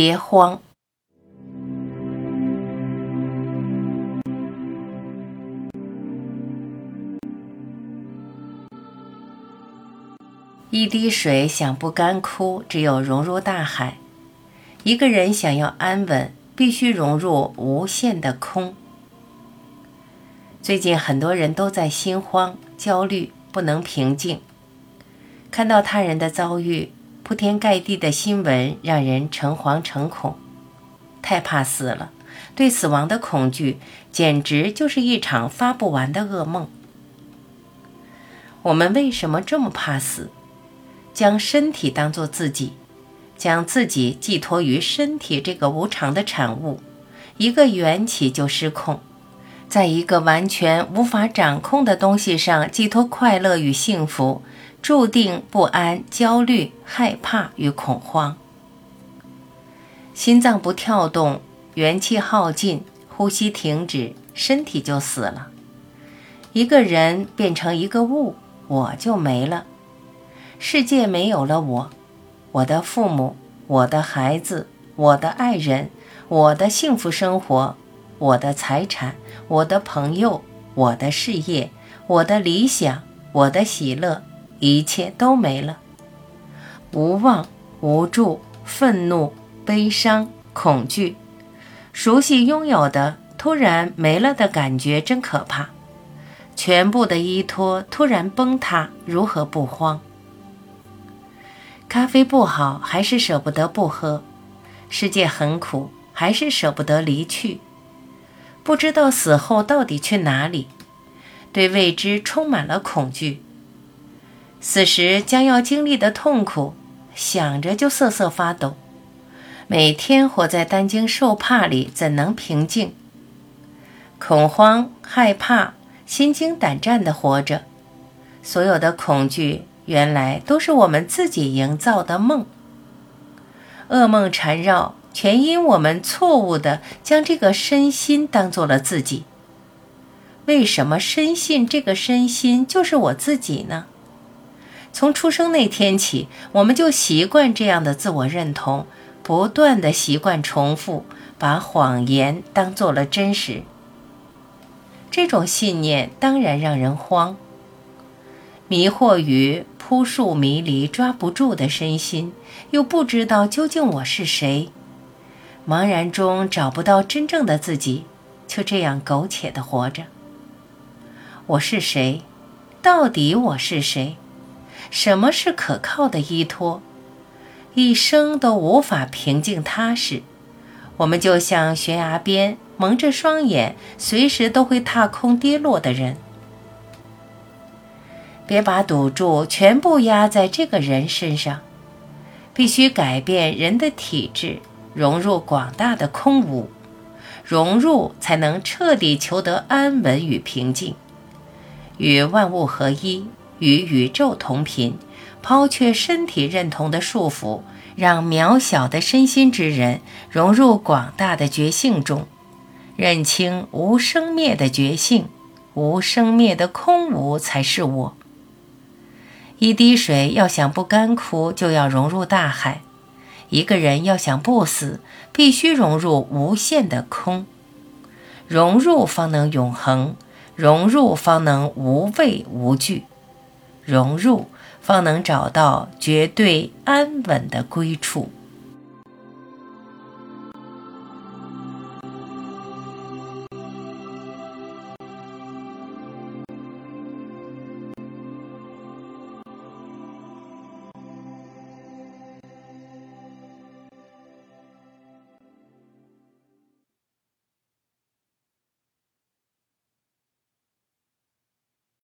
别慌。一滴水想不干枯，只有融入大海。一个人想要安稳，必须融入无限的空。最近很多人都在心慌、焦虑，不能平静。看到他人的遭遇，铺天盖地的新闻让人诚惶诚恐，太怕死了。对死亡的恐惧，简直就是一场发不完的噩梦。我们为什么这么怕死？将身体当作自己，将自己寄托于身体这个无常的产物，一个缘起就失控，在一个完全无法掌控的东西上寄托快乐与幸福，注定不安、焦虑、害怕与恐慌。心脏不跳动，元气耗尽，呼吸停止，身体就死了。一个人变成一个物，我就没了。世界没有了我，我的父母，我的孩子，我的爱人，我的幸福生活，我的财产，我的朋友，我的事业，我的理想，我的喜乐，一切都没了。无望、无助、愤怒、悲伤、恐惧，熟悉拥有的突然没了的感觉真可怕。全部的依托突然崩塌，如何不慌？咖啡不好，还是舍不得不喝；世界很苦，还是舍不得离去。不知道死后到底去哪里，对未知充满了恐惧。死时将要经历的痛苦，想着就瑟瑟发抖。每天活在担惊受怕里，怎能平静？恐慌、害怕、心惊胆战地活着，所有的恐惧。原来都是我们自己营造的梦，噩梦缠绕，全因我们错误的将这个身心当做了自己。为什么深信这个身心就是我自己呢？从出生那天起，我们就习惯这样的自我认同，不断的习惯重复，把谎言当做了真实。这种信念当然让人慌。迷惑于扑朔迷离、抓不住的身心，又不知道究竟我是谁，茫然中找不到真正的自己，就这样苟且的活着。我是谁？到底我是谁？什么是可靠的依托？一生都无法平静踏实，我们就像悬崖边蒙着双眼，随时都会踏空跌落的人。别把赌注全部压在这个人身上，必须改变人的体质，融入广大的空无，融入才能彻底求得安稳与平静，与万物合一，与宇宙同频，抛却身体认同的束缚，让渺小的身心之人融入广大的觉性中，认清无生灭的觉性，无生灭的空无才是我。一滴水要想不干枯，就要融入大海；一个人要想不死，必须融入无限的空。融入方能永恒，融入方能无畏无惧，融入方能找到绝对安稳的归处。